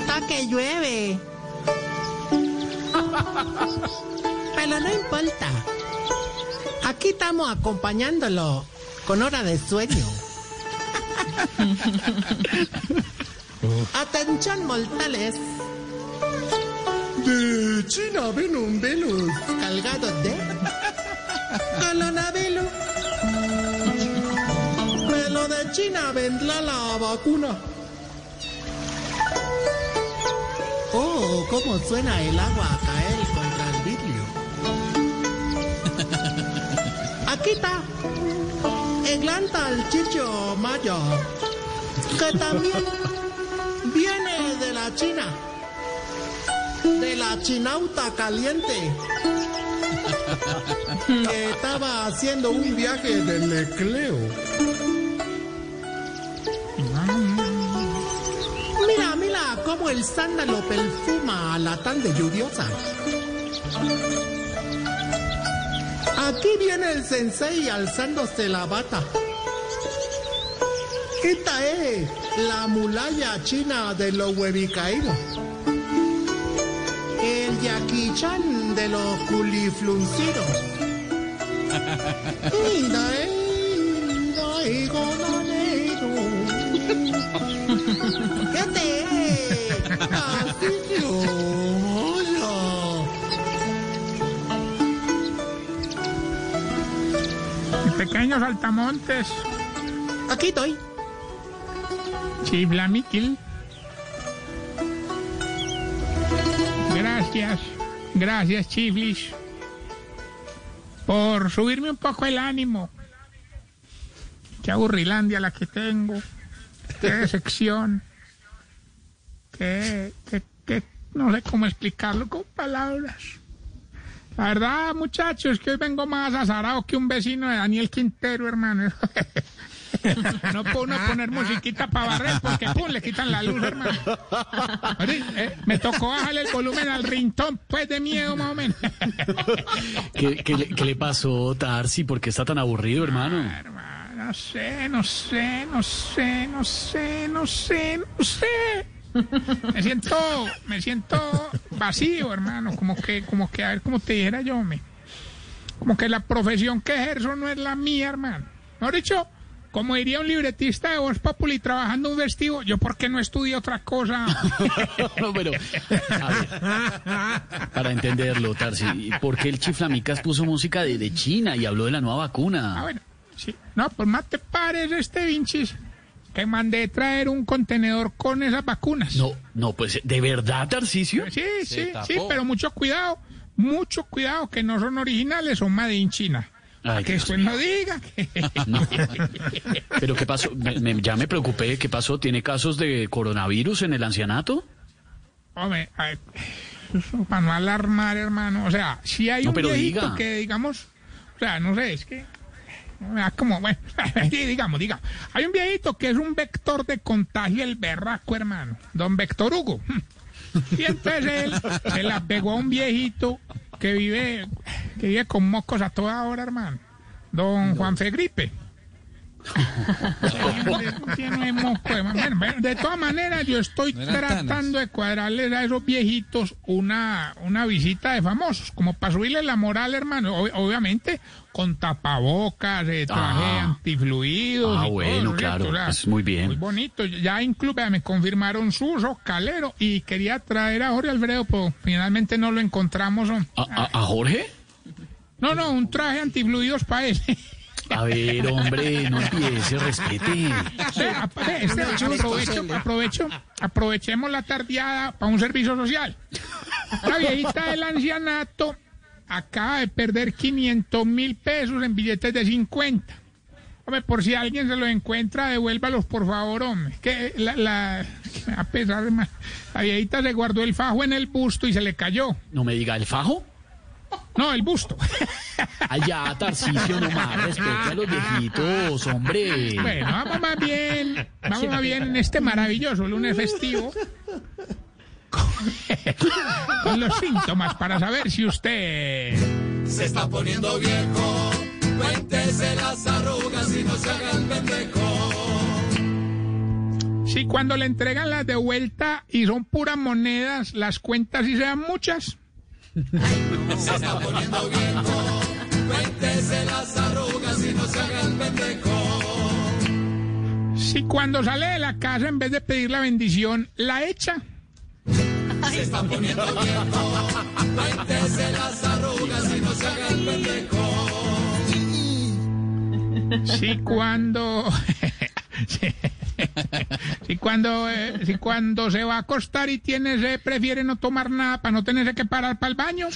Está que llueve. Pero no importa. Aquí estamos acompañándolo con hora de sueño. Atención, mortales. De China ven un Venus cargado de coronavirus. China vendrá la vacuna. Oh, cómo suena el agua a caer contra el vidrio. Aquí está el chicho mayo, que también viene de la China, de la chinauta caliente, que estaba haciendo un viaje de necleo. Cómo el sándalo perfuma a la tarde lluviosa. Aquí viene el sensei alzándose la bata. Esta es la muralla china de los huevicaídos. El yaquichan de los culifluncidos. Altamontes, Aquí estoy. Chiflamiquil. Gracias, gracias Chiflis, por subirme un poco el ánimo. Qué aburrilandia la que tengo, qué decepción, qué, qué, qué- no sé cómo explicarlo con palabras. La verdad, muchachos, que hoy vengo más azarado que un vecino de Daniel Quintero, hermano. No puedo uno poner musiquita para barrer porque pum, le quitan la luz, hermano. Eh, me tocó bajarle el volumen al rintón, pues de miedo más o menos. ¿Qué, qué le, qué le pasó, Tarsi? ¿Por qué está tan aburrido, hermano? Hermano, no sé, no sé, no sé, no sé, no sé, no sé. Me siento, me siento vacío, hermano. Como que, como que, a ver, como te dijera yo, me. Como que la profesión que ejerzo no es la mía, hermano. Mejor dicho, como diría un libretista de Voz Populi trabajando un vestido, yo por qué no estudio otra cosa. No, pero, a ver, para entenderlo, Tarsi, ¿por qué el Chiflamicas puso música de, de China y habló de la nueva Ah, vacuna? bueno, sí. No, pues más te pares este vinchis que mandé traer un contenedor con esas vacunas. No, no, pues, ¿de verdad, Tarcisio? Sí, sí, sí, pero mucho cuidado, mucho cuidado que no son originales, son made in China. Ay, que después no diga que... No. ¿Pero qué pasó? Me- me- ya me preocupé, ¿qué pasó? ¿Tiene casos de coronavirus en el ancianato? Hombre, ay, eso para no alarmar, hermano. O sea, si hay No, un pero viejito diga. que, digamos, o sea, no sé, es que... como, bueno, sí, digamos, digamos. Hay un viejito que es un vector de contagio, el berraco, hermano. Don Vector Hugo. Y entonces él se la pegó a un viejito que vive, que vive con mocos a toda hora, hermano. Don Juan Fegripe. Tiene moco, hermano. Bueno, bueno, de todas maneras, yo estoy tratando de cuadrarles a esos viejitos una, una visita de famosos, como para subirle la moral, hermano. Ob- obviamente, con tapabocas, eh, traje Ah. antifluidos. Ah, y bueno, ¿no es claro, cierto? O sea, pues muy bien. Muy bonito. Ya incluso me confirmaron Suso, Calero, y quería traer a Jorge Alfredo, pero finalmente no lo encontramos. ¿no? ¿A, a- a Jorge? No, no, un traje antifluidos para él. A ver, hombre, no empiece, respete. Sí, ap- ve, este, aprovecho, aprovecho, aprovechemos la tardeada para un servicio social. La viejita del ancianato acaba de perder 500 mil pesos en billetes de 50. Hombre, por si alguien se los encuentra, devuélvalos, por favor, hombre. Que la, la, a pesar de más, la viejita se guardó el fajo en el busto y se le cayó. No me diga, ¿el fajo? No, el busto. Allá, Tarcisio, nomás, respete a los viejitos, hombre. Bueno, vamos más bien, vamos más bien en este maravilloso lunes festivo. Con, con los síntomas para saber si usted... Se está poniendo viejo, cuéntese las arrugas y no se haga el pendejo. Si cuando le entregan las de vuelta y son puras monedas, las cuentas y sean muchas. Se está poniendo viejo. Cuéntese las arrugas y no se haga el pendejo. Si cuando sale de la casa en vez de pedir la bendición, la echa. Se está poniendo viejo. Cuéntese las arrugas y no se haga el pendejo. Si cuando... cuando eh, si cuando se va a acostar y tiene sed, prefiere no tomar nada para no tenerse que parar para el baño.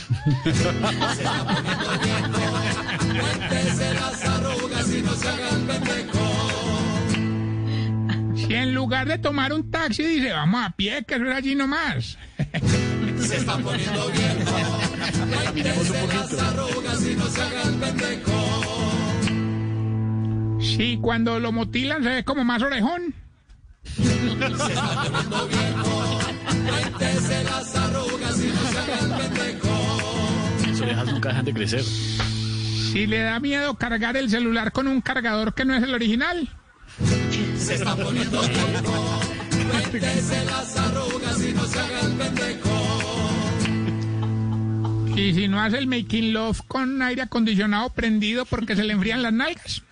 Si en lugar de tomar un taxi dice, vamos a pie, que eso es allí nomás. Se está poniendo viejo. Cuéntese las arrugas y no se haga el pendejo. Si cuando lo motilan se ve como más orejón. Se está poniendo viejo. Cuéntese las arrugas y no se haga el pendejo. Nunca dejan de crecer. Si le da miedo cargar el celular con un cargador que no es el original. Se está poniendo viejo. Cuéntese las arrugas y no se haga el pendejo. Y si no hace el making love con aire acondicionado prendido porque se le enfrían las nalgas.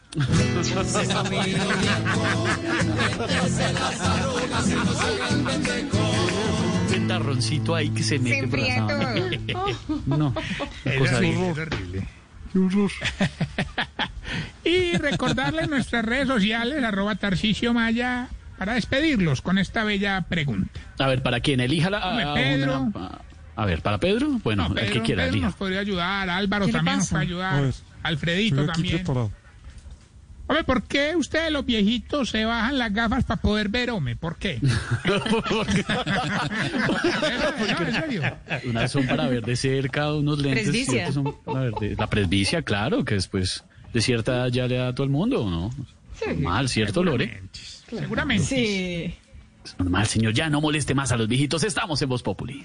Ventarroncito ahí que se mete por la sábana. No, cosa ahí. Y recordarles nuestras redes sociales, arroba Tarcisio Maya, para despedirlos con esta bella pregunta. A ver, ¿para quién? Elíjala. A Pedro. una- a ver, ¿para Pedro? Bueno, No, el que Pedro- quiera, Pedro elija. nos podría ayudar, Álvaro ¿Qué también nos puede ayudar, ver, Alfredito también. preparado. Hombre, ¿por qué ustedes los viejitos se bajan las gafas para poder ver, hombre? ¿Por qué? No, en serio. Unas son para ver de cerca unos lentes. Presbicia. son para ver de- la presbicia, claro, que después de cierta edad ya le da a todo el mundo, ¿no? Normal, ¿cierto, Lore? Seguramente. Sí. Es normal, señor. Ya no moleste más a los viejitos. Estamos en Voz Populi.